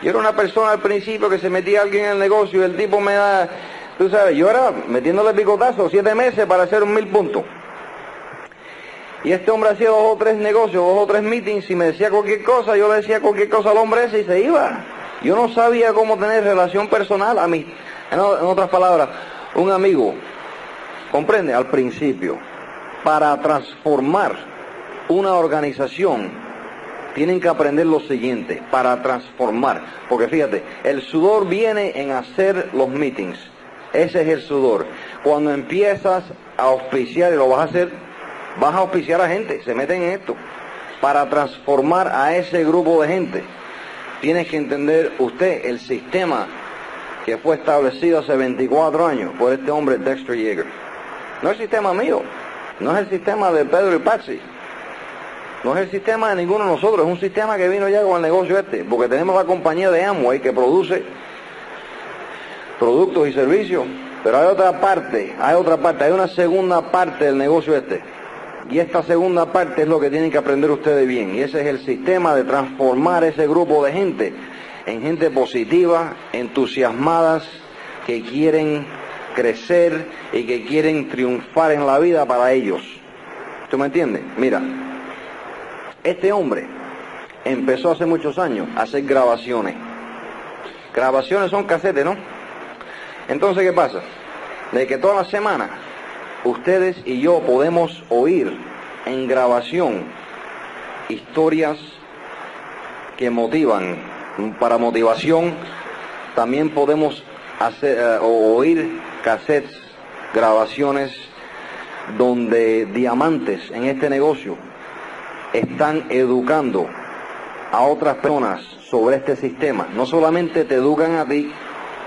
Yo era una persona al principio que se metía alguien en el negocio y el tipo me da, tú sabes, yo era metiéndole picotazo siete meses para hacer un mil puntos. Y este hombre hacía dos o tres negocios, dos o tres meetings y me decía cualquier cosa, yo le decía cualquier cosa al hombre ese y se iba. Yo no sabía cómo tener relación personal a mí. En otras palabras, un amigo, comprende, al principio, para transformar una organización, tienen que aprender lo siguiente, para transformar. Porque fíjate, el sudor viene en hacer los meetings. Ese es el sudor. Cuando empiezas a auspiciar, y lo vas a hacer, vas a auspiciar a gente, se meten en esto. Para transformar a ese grupo de gente, tienes que entender usted el sistema que fue establecido hace 24 años por este hombre Dexter Yeager. No es el sistema mío, no es el sistema de Pedro y Patsy. No es el sistema de ninguno de nosotros, es un sistema que vino ya con el negocio este, porque tenemos la compañía de Amway que produce productos y servicios, pero hay otra parte, hay otra parte, hay una segunda parte del negocio este. Y esta segunda parte es lo que tienen que aprender ustedes bien, y ese es el sistema de transformar ese grupo de gente en gente positiva, entusiasmadas, que quieren crecer y que quieren triunfar en la vida para ellos. ¿Tú me entiendes? Mira, este hombre empezó hace muchos años a hacer grabaciones. Grabaciones son casetes, ¿no? Entonces, ¿qué pasa? De que toda la semana ustedes y yo podemos oír en grabación historias que motivan. Para motivación también podemos hacer o oír cassettes, grabaciones donde diamantes en este negocio están educando a otras personas sobre este sistema. No solamente te educan a ti,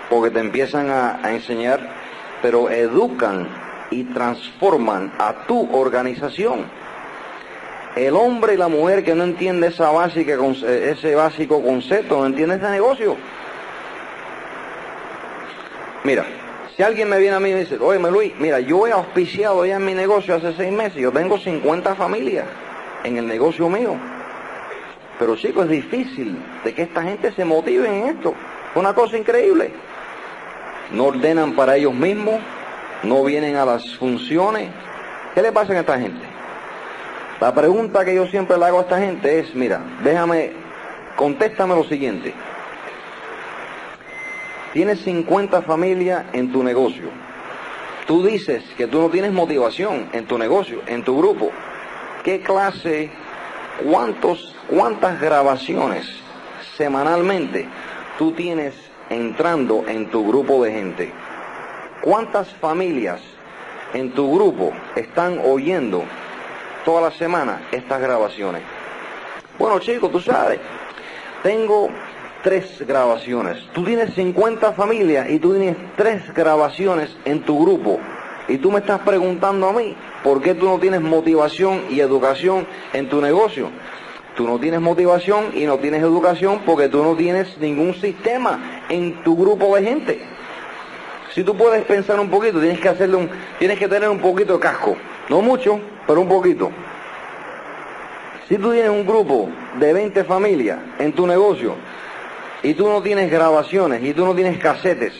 porque te empiezan a, enseñar, pero educan y transforman a tu organización. El hombre y la mujer que no entiende esa básica, conce- ese básico concepto, no entiende ese negocio. Mira, si alguien me viene a mí y me dice, oye Luis, mira, yo he auspiciado ya en mi negocio hace seis meses, yo tengo 50 familias en el negocio mío. Pero chicos, es difícil de que esta gente se motive en esto. Es una cosa increíble. No ordenan para ellos mismos, no vienen a las funciones. ¿Qué le pasa a esta gente? La pregunta que yo siempre le hago a esta gente es, mira, déjame, contéstame lo siguiente. Tienes 50 familias en tu negocio. Tú dices que tú no tienes motivación en tu negocio, en tu grupo. ¿Qué clase, cuántos, cuántas grabaciones semanalmente tú tienes entrando en tu grupo de gente? ¿Cuántas familias en tu grupo están oyendo toda la semana estas grabaciones? Bueno chicos, tú sabes, tengo tres grabaciones. Tú tienes 50 familias y tú tienes tres grabaciones en tu grupo. Y tú me estás preguntando a mí, ¿por qué tú no tienes motivación y educación en tu negocio? Tú no tienes motivación y no tienes educación porque tú no tienes ningún sistema en tu grupo de gente. Si tú puedes pensar un poquito, tienes que hacerle un, tienes que tener un poquito de casco. No mucho, pero un poquito. Si tú tienes un grupo de 20 familias en tu negocio y tú no tienes grabaciones y tú no tienes casetes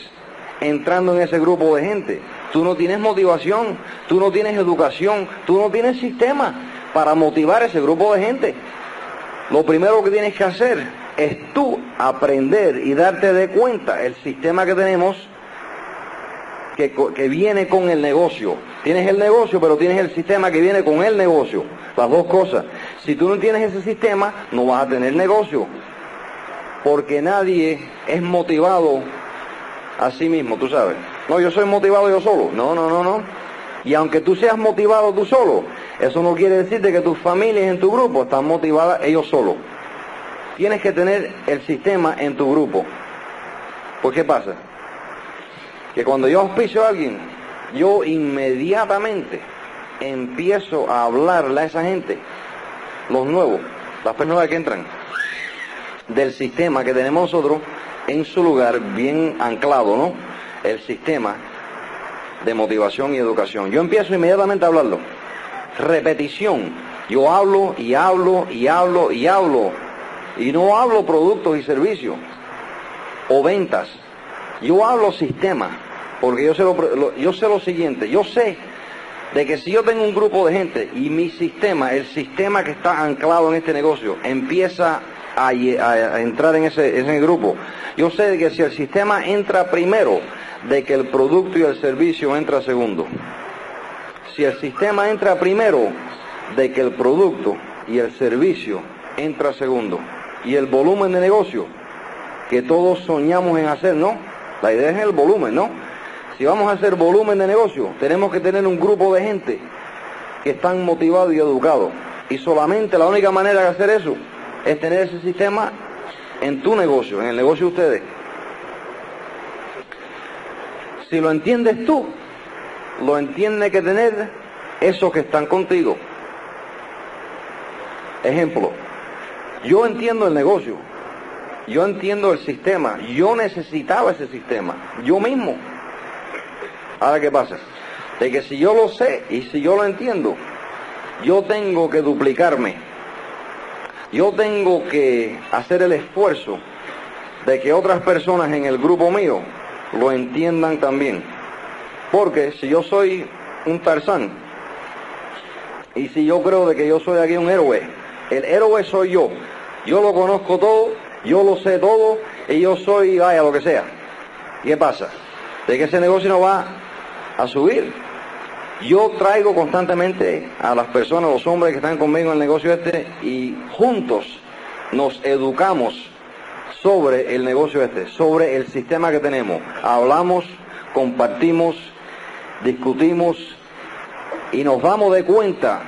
entrando en ese grupo de gente, tú no tienes motivación, tú no tienes educación, tú no tienes sistema para motivar a ese grupo de gente. Lo primero que tienes que hacer es tú aprender y darte de cuenta el sistema que tenemos que, que, viene con el negocio. Tienes el negocio, pero tienes el sistema que viene con el negocio. Las dos cosas. Si tú no tienes ese sistema, no vas a tener negocio. Porque nadie es motivado a sí mismo, tú sabes. No, yo soy motivado yo solo. No, no, no, no. Y aunque tú seas motivado tú solo, eso no quiere decir que tus familias en tu grupo están motivadas ellos solos. Tienes que tener el sistema en tu grupo. ¿Por qué pasa? Que cuando yo auspicio a alguien, yo inmediatamente empiezo a hablarle a esa gente, los nuevos, las personas que entran, del sistema que tenemos nosotros en su lugar bien anclado, ¿no? El sistema de motivación y educación. Yo empiezo inmediatamente a hablarlo. Repetición. Yo hablo y hablo y hablo y hablo. Y no hablo productos y servicios o ventas. Yo hablo sistema. Porque yo sé lo, yo sé lo siguiente. Yo sé de que si yo tengo un grupo de gente y mi sistema, el sistema que está anclado en este negocio, empieza a, entrar en ese, grupo, yo sé que si el sistema entra primero, de que el producto y el servicio entra segundo. Si el sistema entra primero, de que el producto y el servicio entra segundo. Y el volumen de negocio que todos soñamos en hacer, ¿no? La idea es el volumen, ¿no? Si vamos a hacer volumen de negocio, tenemos que tener un grupo de gente que están motivados y educados. Y solamente la única manera de hacer eso es tener ese sistema en tu negocio, en el negocio de ustedes. Si lo entiendes tú, lo entiende que tener esos que están contigo. Ejemplo, yo entiendo el negocio, yo entiendo el sistema, yo necesitaba ese sistema, yo mismo. Ahora, ¿qué pasa? De que si yo lo sé y si yo lo entiendo, yo tengo que duplicarme. Yo tengo que hacer el esfuerzo de que otras personas en el grupo mío lo entiendan también. Porque si yo soy un Tarzán y si yo creo de que yo soy aquí un héroe, el héroe soy yo. Yo lo conozco todo, yo lo sé todo y yo soy, vaya, lo que sea. ¿Qué pasa? De que ese negocio no va a subir. Yo traigo constantemente a las personas, los hombres que están conmigo en el negocio este y juntos nos educamos sobre el negocio este, sobre el sistema que tenemos. Hablamos, compartimos, discutimos y nos damos de cuenta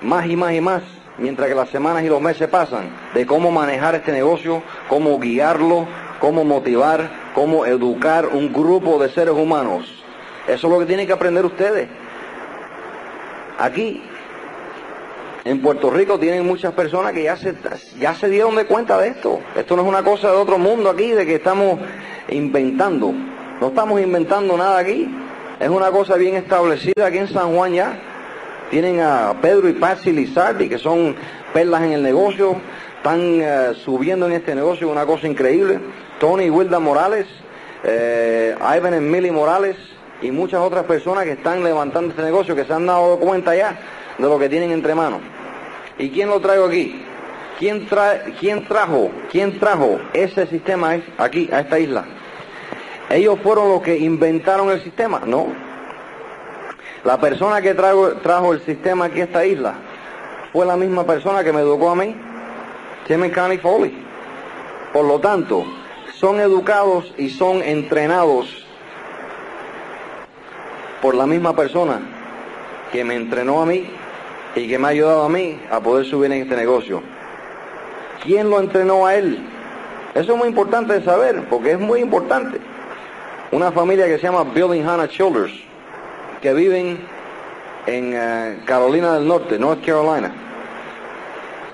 más y más y más mientras que las semanas y los meses pasan de cómo manejar este negocio, cómo guiarlo, cómo motivar, cómo educar un grupo de seres humanos. Eso es lo que tienen que aprender ustedes. Aquí en Puerto Rico tienen muchas personas que ya se, ya se dieron de cuenta de esto. Esto no es una cosa de otro mundo aquí, de que estamos inventando. No estamos inventando nada aquí. Es una cosa bien establecida aquí en San Juan ya. Tienen a Pedro y Patsy Lizardi, que son perlas en el negocio. Están uh, subiendo en este negocio una cosa increíble. Tony y Wilda Morales, eh, Ivan y Millie Morales y muchas otras personas que están levantando este negocio, que se han dado cuenta ya de lo que tienen entre manos. ¿Y quién lo traigo aquí? ¿Quién, trae, quién trajo, quién trajo ese sistema aquí, a esta isla? ¿Ellos fueron los que inventaron el sistema? No. La persona que trajo, trajo el sistema aquí a esta isla fue la misma persona que me educó a mí, Tim Connie Foley. Por lo tanto, son educados y son entrenados por la misma persona que me entrenó a mí y que me ha ayudado a mí a poder subir en este negocio. ¿Quién lo entrenó a él? Eso es muy importante de saber, porque es muy importante. Una familia que se llama Building Hannah Childers, que viven en eh, Carolina del Norte, North Carolina.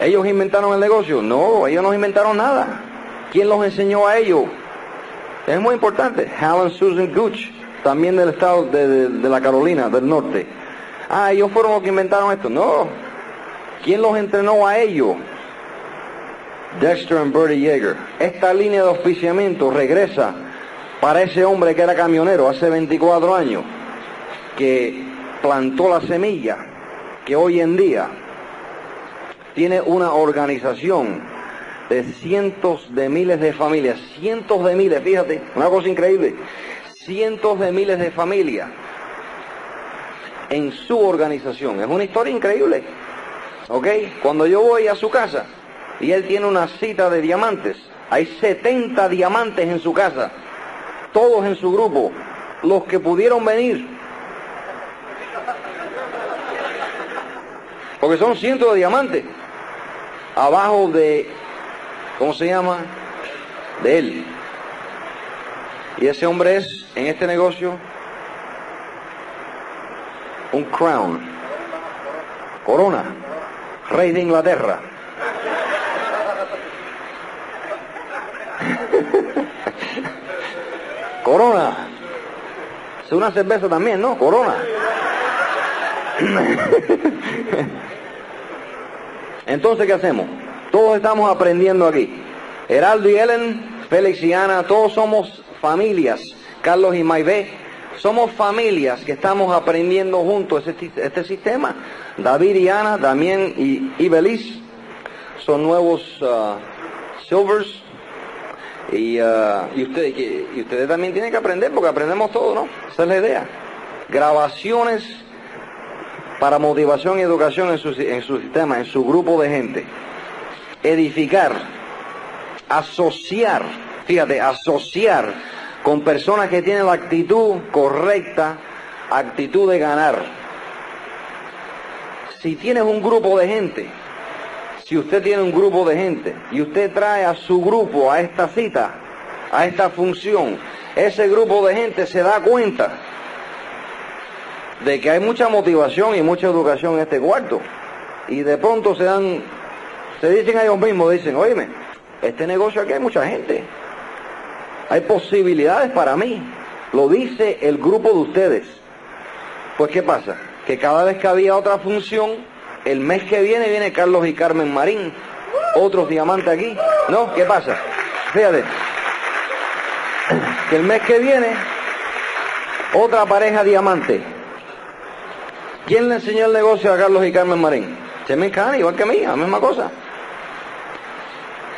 ¿Ellos inventaron el negocio? No, ellos no inventaron nada. ¿Quién los enseñó a ellos? Es muy importante. Hal Susan Gooch, también del estado de, de la Carolina del Norte. Ah, ellos fueron los que inventaron esto. No. ¿Quién los entrenó a ellos? Dexter y Bertie Yeager. Esta línea de auspiciamiento regresa para ese hombre que era camionero hace 24 años, que plantó la semilla, que hoy en día tiene una organización de cientos de miles de familias, cientos de miles, fíjate, una cosa increíble, cientos de miles de familias en su organización. Es una historia increíble. ¿Ok? Cuando yo voy a su casa y él tiene una cita de diamantes, hay 70 diamantes en su casa, todos en su grupo, los que pudieron venir. Porque son cientos de diamantes abajo de, ¿cómo se llama? De él. Y ese hombre es, en este negocio, un crown, corona, rey de Inglaterra. corona. Es una cerveza también, ¿no? Corona. Entonces, ¿qué hacemos? Todos estamos aprendiendo aquí. Heraldo y Ellen, Félix y Ana, todos somos familias. Carlos y Maibé, somos familias que estamos aprendiendo juntos este, este sistema. David y Ana, Damián y, y son nuevos uh, Silvers. Y, uh, y, ustedes, también tienen que aprender porque aprendemos todo, ¿no? Esa es la idea. Grabaciones para motivación y educación en su sistema, en su grupo de gente. Edificar, asociar, fíjate, asociar con personas que tienen la actitud correcta, actitud de ganar. Si tienes un grupo de gente, si usted tiene un grupo de gente y usted trae a su grupo a esta cita, a esta función, ese grupo de gente se da cuenta de que hay mucha motivación y mucha educación en este cuarto. Y de pronto se dan, se dicen a ellos mismos, dicen, oíme, este negocio aquí hay mucha gente. Hay posibilidades para mí. Lo dice el grupo de ustedes. Pues ¿qué pasa? Que cada vez que había otra función, el mes que viene viene Carlos y Carmen Marín, otros diamantes aquí. ¿No? ¿Qué pasa? Fíjate. Que el mes que viene, otra pareja diamante. ¿Quién le enseñó el negocio a Carlos y Carmen Marín? Chemen Cani, igual que a mí, la misma cosa.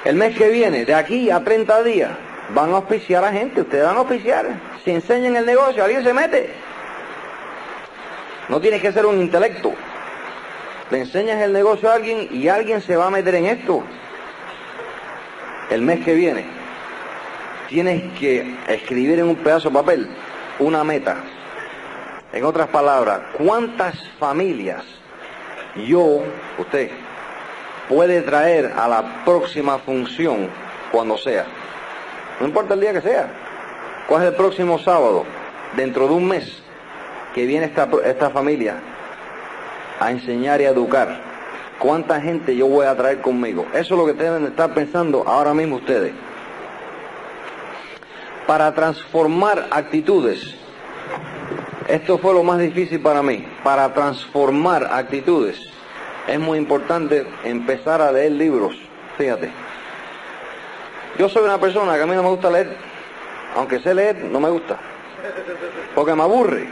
El mes que viene, de aquí a 30 días, van a auspiciar a gente, ustedes van a auspiciar. Si enseñan el negocio, alguien se mete. No tiene que ser un intelecto. Le enseñas el negocio a alguien y alguien se va a meter en esto. El mes que viene, tienes que escribir en un pedazo de papel una meta. En otras palabras, ¿cuántas familias yo, usted, puede traer a la próxima función cuando sea? No importa el día que sea. ¿Cuál es el próximo sábado? Dentro de un mes que viene esta, esta familia a enseñar y a educar. ¿Cuánta gente yo voy a traer conmigo? Eso es lo que deben estar pensando ahora mismo ustedes. Para transformar actitudes. Esto fue lo más difícil para mí. Para transformar actitudes. Es muy importante empezar a leer libros. Fíjate. Yo soy una persona que a mí no me gusta leer. Aunque sé leer, no me gusta. Porque me aburre.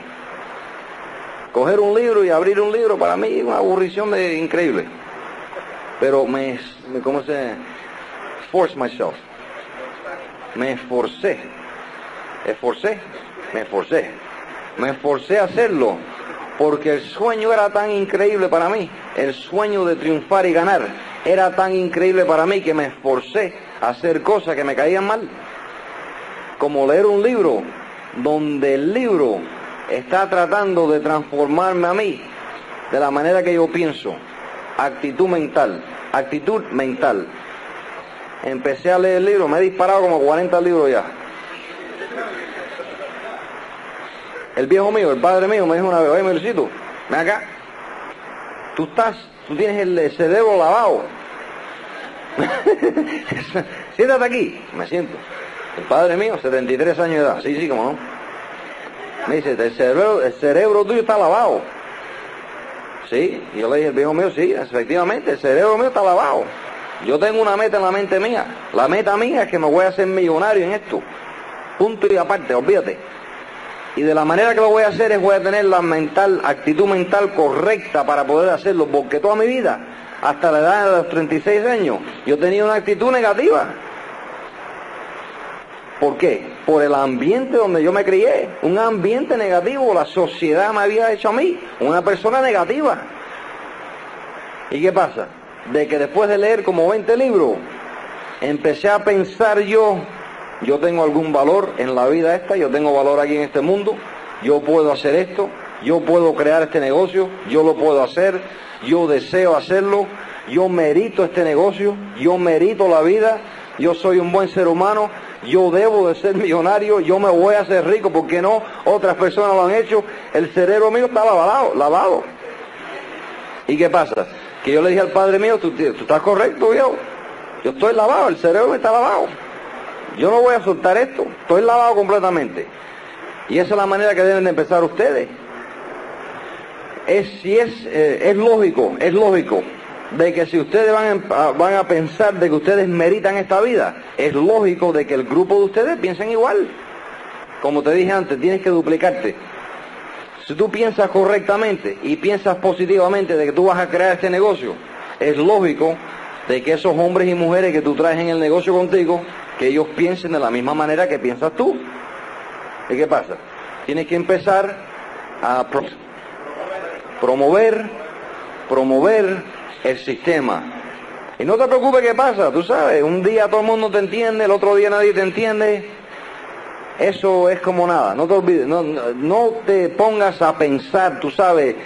Coger un libro y abrir un libro para mí es una aburrición de, increíble. Pero me, me, ¿cómo se? Force myself. Me esforcé. Esforcé. Me esforcé. Me esforcé a hacerlo. Porque el sueño era tan increíble para mí. El sueño de triunfar y ganar era tan increíble para mí que me esforcé hacer cosas que me caían mal. Como leer un libro donde el libro está tratando de transformarme a mí de la manera que yo pienso. Actitud mental, actitud mental. empecé a leer libros, me he disparado como 40 libros ya. El viejo mío, el padre mío, me dijo una vez, oye, Melicito, ven acá. Tú estás, tú tienes el cerebro lavado. Siéntate aquí. Me siento. El padre mío, 73 años de edad. Sí, sí, como no. Me dice, el cerebro, el cerebro tuyo está lavado. Sí, yo le dije, el viejo mío, sí, efectivamente, el cerebro mío está lavado. Yo tengo una meta en la mente mía. La meta mía es que me voy a hacer millonario en esto. Punto y aparte, olvídate. Y de la manera que lo voy a hacer es voy a tener la mental, actitud mental correcta para poder hacerlo, porque toda mi vida, hasta la edad de los 36 años, yo tenía una actitud negativa. ¿Por qué? Por el ambiente donde yo me crié, un ambiente negativo, la sociedad me había hecho a mí, una persona negativa. ¿Y qué pasa? De que después de leer como 20 libros, empecé a pensar yo yo tengo algún valor en la vida esta, yo tengo valor aquí en este mundo, yo puedo hacer esto, yo puedo crear este negocio, yo lo puedo hacer, yo deseo hacerlo, yo merito este negocio, yo merito la vida, yo soy un buen ser humano, yo debo de ser millonario, yo me voy a hacer rico, porque no? Otras personas lo han hecho, el cerebro mío está lavado, lavado. ¿Y qué pasa? Que yo le dije al padre mío, tú, estás correcto, yo, yo estoy lavado, el cerebro me está lavado. Yo no voy a soltar esto, estoy lavado completamente. Y esa es la manera que deben de empezar ustedes. Es, si es, eh, es lógico, es lógico de que si ustedes van a, van a pensar de que ustedes meritan esta vida, es lógico de que el grupo de ustedes piensen igual. Como te dije antes, tienes que duplicarte. Si tú piensas correctamente y piensas positivamente de que tú vas a crear este negocio, es lógico de que esos hombres y mujeres que tú traes en el negocio contigo que ellos piensen de la misma manera que piensas tú. ¿Y qué pasa? Tienes que empezar a promover, promover el sistema. Y no te preocupes qué pasa, tú sabes, un día todo el mundo te entiende, el otro día nadie te entiende. Eso es como nada, no te olvides, no, no te pongas a pensar, tú sabes,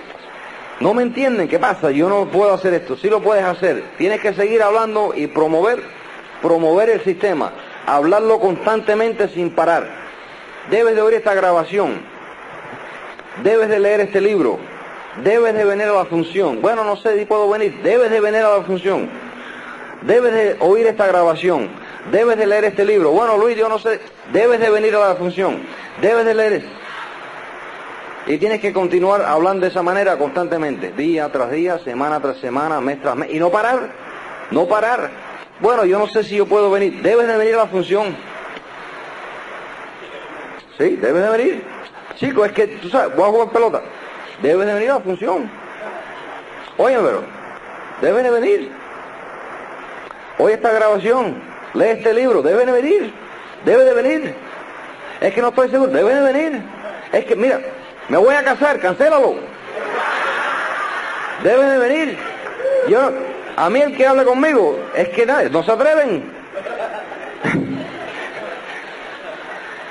no me entienden, ¿qué pasa? Yo no puedo hacer esto, sí lo puedes hacer. Tienes que seguir hablando y promover promover el sistema, hablarlo constantemente sin parar. Debes de oír esta grabación, debes de leer este libro, debes de venir a la función. Bueno, no sé si puedo venir, debes de venir a la función, debes de oír esta grabación, debes de leer este libro. Bueno, Luis, yo no sé, debes de venir a la función, debes de leer. Y tienes que continuar hablando de esa manera constantemente, día tras día, semana tras semana, mes tras mes, y no parar, no parar. Bueno, yo no sé si yo puedo venir. Debes de venir a la función. Sí, debes de venir. Chico, es que tú sabes, voy a jugar pelota. Debes de venir a la función. Oye, pero, debes de venir. Oye esta grabación, lee este libro, debes de venir. Debes de venir. Es que no estoy seguro, debes de venir. Es que, mira, me voy a casar, cancélalo. Debes de venir. Yo, a mí el que habla conmigo es que nadie, no se atreven.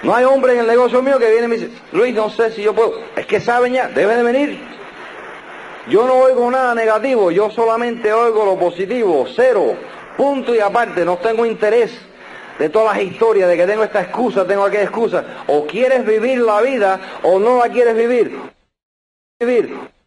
No hay hombre en el negocio mío que viene y me dice, Luis, no sé si yo puedo. Es que saben ya, deben de venir. Yo no oigo nada negativo, yo solamente oigo lo positivo, cero, punto y aparte, no tengo interés de todas las historias de que tengo esta excusa, tengo aquella excusa. O quieres vivir la vida o no la quieres vivir. Vivir